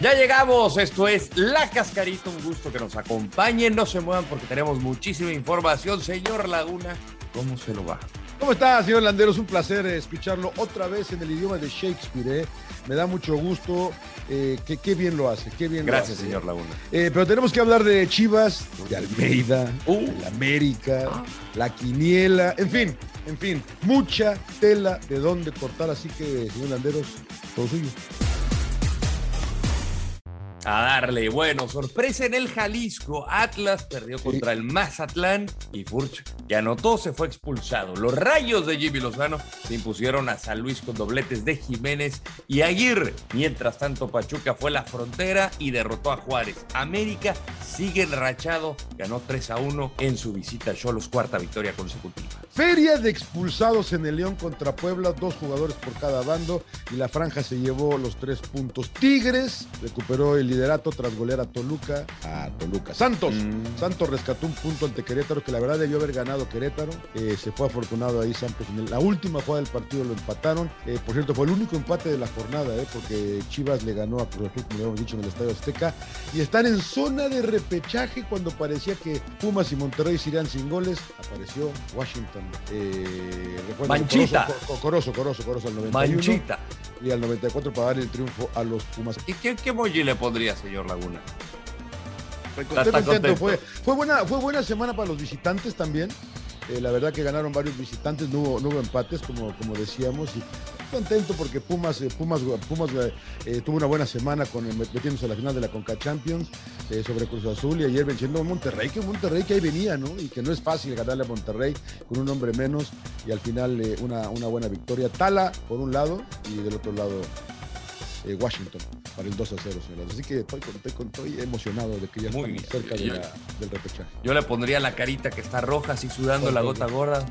Ya llegamos, esto es La Cascarita, un gusto que nos acompañen, no se muevan porque tenemos muchísima información. Señor Laguna, ¿cómo se lo va? ¿Cómo está, señor Landeros? Un placer escucharlo otra vez en el idioma de Shakespeare. ¿eh? Me da mucho gusto. Eh, que qué bien lo hace, qué bien Gracias, lo hace. señor Laguna. Eh, pero tenemos que hablar de Chivas, de Almeida, Uh. de la América, la Quiniela, en fin, en fin, mucha tela de dónde cortar. Así que, señor Landeros, todo suyo. A darle, bueno, sorpresa en el Jalisco. Atlas perdió contra el Mazatlán y Furch, que anotó, se fue expulsado. Los rayos de Jimmy Lozano se impusieron a San Luis con dobletes de Jiménez y Aguirre. Mientras tanto, Pachuca fue la frontera y derrotó a Juárez. América sigue enrachado, ganó 3 a 1 en su visita a Cholos, cuarta victoria consecutiva. Feria de expulsados en el León contra Puebla, dos jugadores por cada bando y la franja se llevó los tres puntos. Tigres recuperó el liderato tras golear a Toluca, a Toluca. Santos, Mm. Santos rescató un punto ante Querétaro que la verdad debió haber ganado Querétaro. Eh, se fue afortunado ahí Santos. En la última jugada del partido lo empataron. Eh, por cierto, fue el único empate de la jornada, eh, porque Chivas le ganó a Cruz Azul, como habíamos dicho, en el Estadio Azteca. Y están en zona de repechaje cuando parecía que Pumas y Monterrey se irían sin goles. Apareció Washington. Eh, Manchita. Corozo, Co- Corozo, Corozo, al 91. Manchita. Y al 94 para dar el triunfo a los Pumas. ¿Y qué, qué emoji le pondría, señor Laguna? Contento, está contento. contento. Fue, fue, buena, fue buena semana para los visitantes también. Eh, la verdad que ganaron varios visitantes, no hubo, no hubo empates, como, como decíamos. Y contento porque Pumas, eh, Pumas, Pumas eh, tuvo una buena semana con el- metiéndose a la final de la Conca Champions eh, sobre Cruz Azul y ayer venciendo a Monterrey, que Monterrey que ahí venía, ¿no? Y que no es fácil ganarle a Monterrey con un hombre menos y al final eh, una, una buena victoria. Tala por un lado y del otro lado eh, Washington para el 2 a 0, señores. Así que estoy, estoy, estoy emocionado de que ya Muy estamos cerca de Yo- la- del repechaje. Yo le pondría la carita que está roja, así sudando la gota gorda,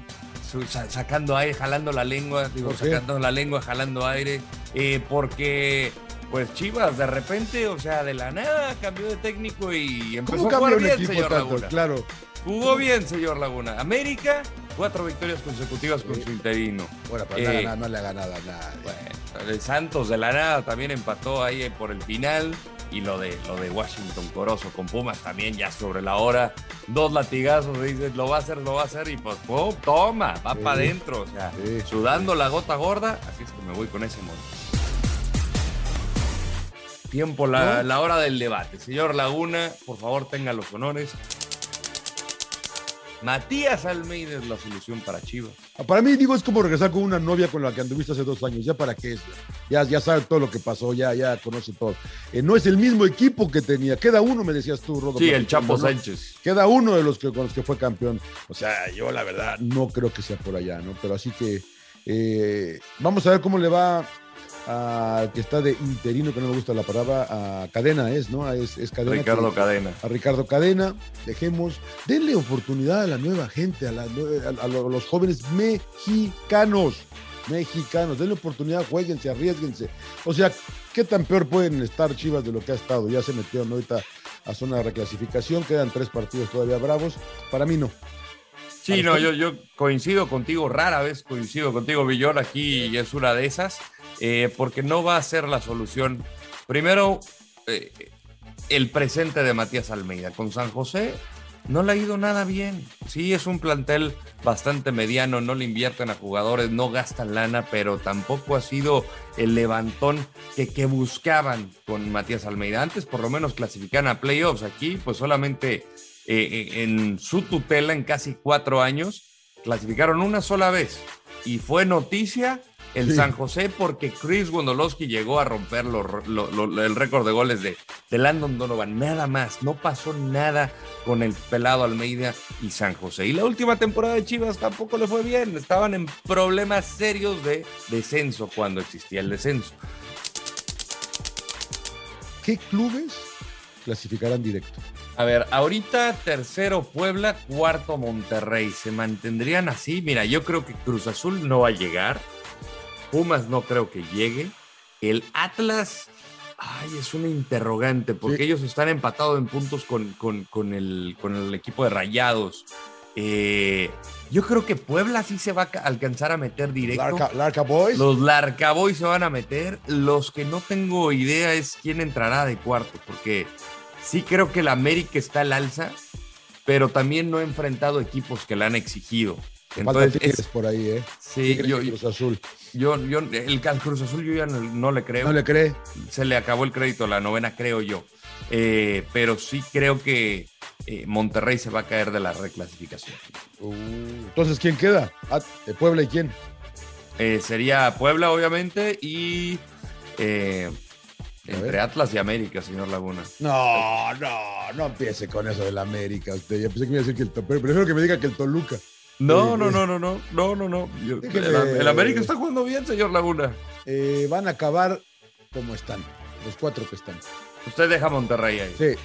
sacando aire, jalando la lengua, digo, sacando la lengua, jalando aire, eh, porque pues Chivas de repente, o sea, de la nada cambió de técnico y empezó ¿Cómo a jugar bien, equipo señor tanto? Laguna. Claro. Jugó bien, señor Laguna. América, cuatro victorias consecutivas con su interino. Bueno, pero Eh, ganado- no le ha ganado a nadie. Bueno, el Santos de la nada también empató ahí por el final. Y lo de, lo de Washington Corozo con Pumas también ya sobre la hora. Dos latigazos, dices, lo va a hacer, lo va a hacer. Y pues, ¡pum! toma, va Sí. para adentro. O sea, Sí. sudando la gota gorda. Así es que me voy con ese modo. Tiempo, la, ¿No? la hora del debate. Señor Laguna, por favor, tenga los honores. Matías Almeida es la solución para Chivas. Ah, Para mí, digo, es como regresar con una novia con la que anduviste hace dos años. ¿Ya para qué es? Ya, ya sabe todo lo que pasó, ya, ya conoce todo. Eh, no es el mismo equipo que tenía. Queda uno, me decías tú, Rodo. Sí, el Chapo ¿no? Sánchez. Queda uno de los que con los que fue campeón. O sea, yo la verdad no creo que sea por allá, ¿no? Pero así que eh, vamos a ver cómo le va al que está de interino, que no me gusta la palabra, a Cadena es, ¿no? Es, es Cadena. Ricardo que- Cadena. a Ricardo Cadena, dejemos, denle oportunidad a la nueva gente, a, la los jóvenes mexicanos, mexicanos, denle oportunidad, jueguense, arriesguense. O sea, ¿qué tan peor pueden estar Chivas de lo que ha estado? Ya se metieron ahorita a zona de reclasificación, quedan tres partidos todavía bravos, para mí no. Sí, no, yo, yo coincido contigo, rara vez coincido contigo, Villor, aquí es una de esas, eh, porque no va a ser la solución. Primero, eh, el presente de Matías Almeida. Con San José no le ha ido nada bien. Sí, es un plantel bastante mediano, no le invierten a jugadores, no gastan lana, pero tampoco ha sido el levantón que, que buscaban con Matías Almeida. Antes por lo menos clasificaban a playoffs. Aquí pues solamente eh, en su tutela en casi cuatro años clasificaron una sola vez y fue noticia el San José porque Chris Wondolowski llegó a romper el récord de goles de, de Landon Donovan. Nada más, no pasó nada con el pelado Almeida y San José. Y la última temporada de Chivas tampoco le fue bien. Estaban en problemas serios de descenso cuando existía el descenso. ¿Qué clubes clasificarán directo? A ver, ahorita tercero Puebla, cuarto Monterrey. ¿Se mantendrían así? Mira, yo creo que Cruz Azul no va a llegar. Pumas no creo que llegue. El Atlas, ay, es una interrogante, porque ellos están empatados en puntos con, con, el, con el equipo de Rayados. Eh, yo creo que Puebla sí se va a alcanzar a meter directo. Larca, Boys. Los Larca Boys se van a meter. Los que no tengo idea es quién entrará de cuarto, porque sí creo que el América está al alza, pero también no ha enfrentado equipos que le han exigido. Entonces, es, por ahí, ¿eh? Sí, yo, Cruz Azul. Yo, yo, el Cruz Azul yo ya no, le creo. ¿No le cree? Se le acabó el crédito a la novena, creo yo. Eh, pero sí creo que eh, Monterrey se va a caer de la reclasificación. Uh, entonces, ¿quién queda? Ah, ¿Puebla y quién? Eh, sería Puebla, obviamente, y entre Atlas y América, señor Laguna. No, no, no empiece con eso del América. Usted. Yo pensé que me iba a decir que el Toluca. Prefiero que me diga que el Toluca. No, no, no, no, no, no, no, no. el, América está jugando bien, señor Laguna. van a acabar como están, los cuatro que están. Usted deja Monterrey ahí. Sí.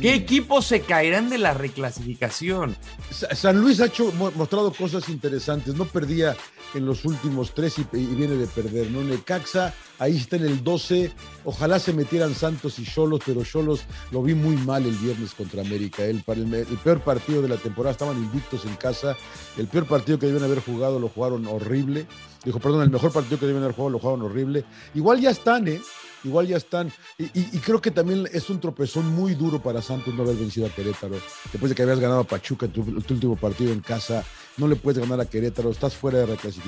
¿Qué equipos se caerán de la reclasificación? San Luis ha hecho, mostrado cosas interesantes. No perdía en los últimos tres y, viene de perder. ¿no? Necaxa, ahí está en el 12. Ojalá se metieran Santos y Cholos, pero Cholos lo vi muy mal el viernes contra América. El, el, el, peor partido de la temporada, estaban invictos en casa. El peor partido que deben haber jugado lo jugaron horrible. Dijo, perdón, el mejor partido que deben haber jugado lo jugaron horrible. Igual ya están, ¿eh? igual ya están. Y, creo que también es un tropezón muy duro para Santos no haber vencido a Querétaro. Después de que habías ganado a Pachuca en tu, último partido en casa, no le puedes ganar a Querétaro, estás fuera de reclasificación.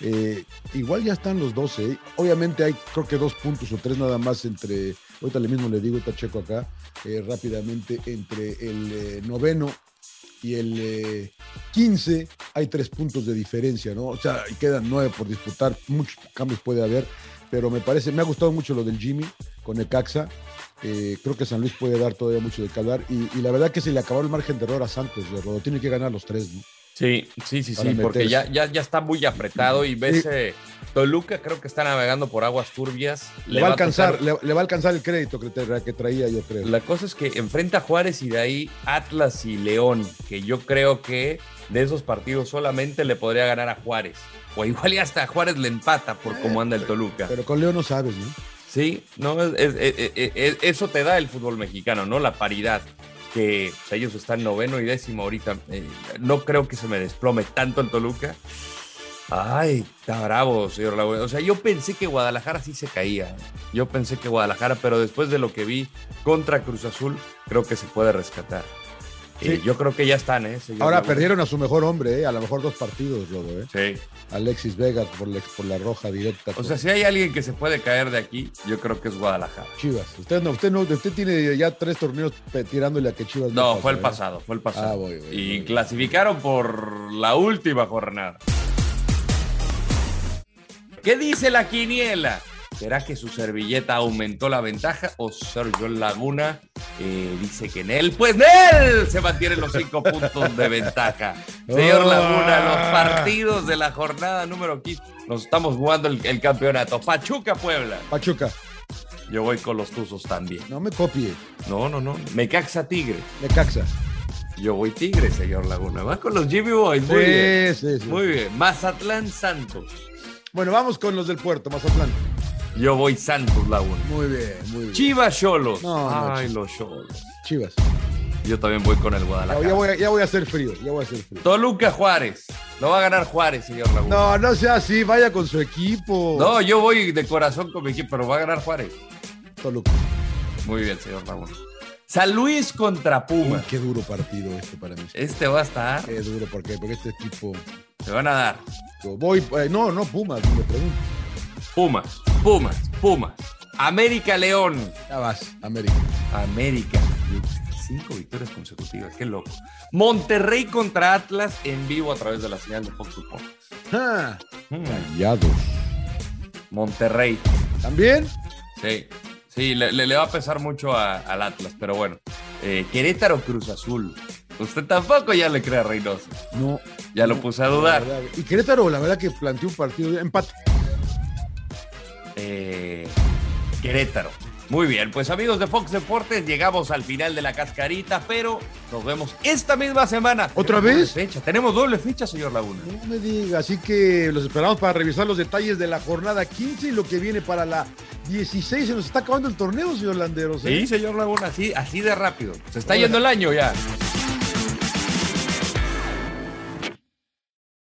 Eh, igual ya están los 12. ¿eh? Obviamente hay creo que dos puntos o tres nada más entre, ahorita le mismo le digo, está checo acá, eh, rápidamente, entre el noveno y el 15 hay tres puntos de diferencia, ¿no? O sea, quedan nueve por disputar, muchos cambios puede haber, pero me parece, me ha gustado mucho lo del Jimmy con el Caxa. Creo que San Luis puede dar todavía mucho de calvar y, la verdad que se le acabó el margen de error a Santos, de tiene que ganar los tres, ¿no? Sí, sí, sí, sí, porque ya, ya, ya está muy apretado y ves, eh, Toluca creo que está navegando por aguas turbias. Le, va a alcanzar, le, va a alcanzar el crédito que, que, traía, yo creo. La cosa es que enfrenta a Juárez y de ahí Atlas y León, que yo creo que de esos partidos solamente le podría ganar a Juárez. O igual y hasta a Juárez le empata por cómo anda el Toluca. Pero con León no sabes, ¿no? Sí, no, eso te da el fútbol mexicano, ¿no? La paridad que ellos están noveno y décimo ahorita. Eh, no creo que se me desplome tanto el Toluca. Ay, está bravo, señor Laguna. O sea, yo pensé que Guadalajara sí se caía. Yo pensé que Guadalajara, pero después de lo que vi contra Cruz Azul, creo que se puede rescatar. Sí. yo creo que ya están, ¿eh? Ahora perdieron a su mejor hombre, ¿eh? A lo mejor dos partidos, Rodo, ¿eh? Sí. Alexis Vega por la, por la roja directa. O sea, si hay alguien que se puede caer de aquí, yo creo que es Guadalajara. Chivas. Usted no, usted no, usted tiene ya tres torneos tirándole a que Chivas no. fue el ¿eh? pasado, fue el pasado. Ah, voy, voy, y clasificaron por la última jornada. ¿Qué dice la quiniela? ¿Será que su servilleta aumentó la ventaja o Sergio Laguna eh, dice que en él? Pues él se mantienen los cinco puntos de ventaja. Señor Laguna, los ah. partidos de la jornada número 15. Nos estamos jugando el, campeonato. Pachuca, Puebla. Pachuca. Yo voy con los Tuzos también. No me copie. No, no, no. Me caxa Tigre. Me caxa. Yo voy Tigre, señor Laguna. Va con los Jimmy Boys. Muy bien. Sí, sí. Muy bien. Mazatlán Santos. Bueno, vamos con los del puerto, Mazatlán. Yo voy Santos Laguna. Muy bien, muy bien. Chivas Cholos. Ay, los Cholos. Chivas. Yo también voy con el Guadalajara. Ya, voy, a, ya voy a hacer frío, ya voy a hacer frío. Toluca Juárez. No va a ganar Juárez, señor Laguna. No, no sea así, vaya con su equipo. No, yo voy de corazón con mi equipo, pero va a ganar Juárez. Toluca. Muy bien, señor Laguna. San Luis contra Puma. qué duro partido este para mí. Este va a estar. Qué duro, ¿por qué? Porque este equipo. Se van a dar. voy, eh, no, no, Pumas, me pregunto. Pumas, Pumas, Pumas. América León. Ya vas, América. América. Cinco victorias consecutivas, qué loco. Monterrey contra Atlas en vivo a través de la señal de Fox Sports. Ah, callados. Monterrey. ¿También? Sí, sí, le, le- le va a pesar mucho a- al Atlas, pero bueno. Eh, Querétaro Cruz Azul. Usted tampoco ya le cree a Reynoso. No. Ya lo puse a dudar. Verdad, Y Querétaro, la verdad que planteó un partido de empate. Eh, Querétaro. Muy bien, pues amigos de Fox Deportes, llegamos al final de la cascarita, pero nos vemos esta misma semana. ¿Otra Tenemos vez? doble fecha. Tenemos doble fecha, señor Laguna. No me diga, así que los esperamos para revisar los detalles de la jornada 15 y lo que viene para la 16. Se nos está acabando el torneo, señor Landeros. ¿eh? Sí, señor Laguna, así, así de rápido. Se está yendo el año ya.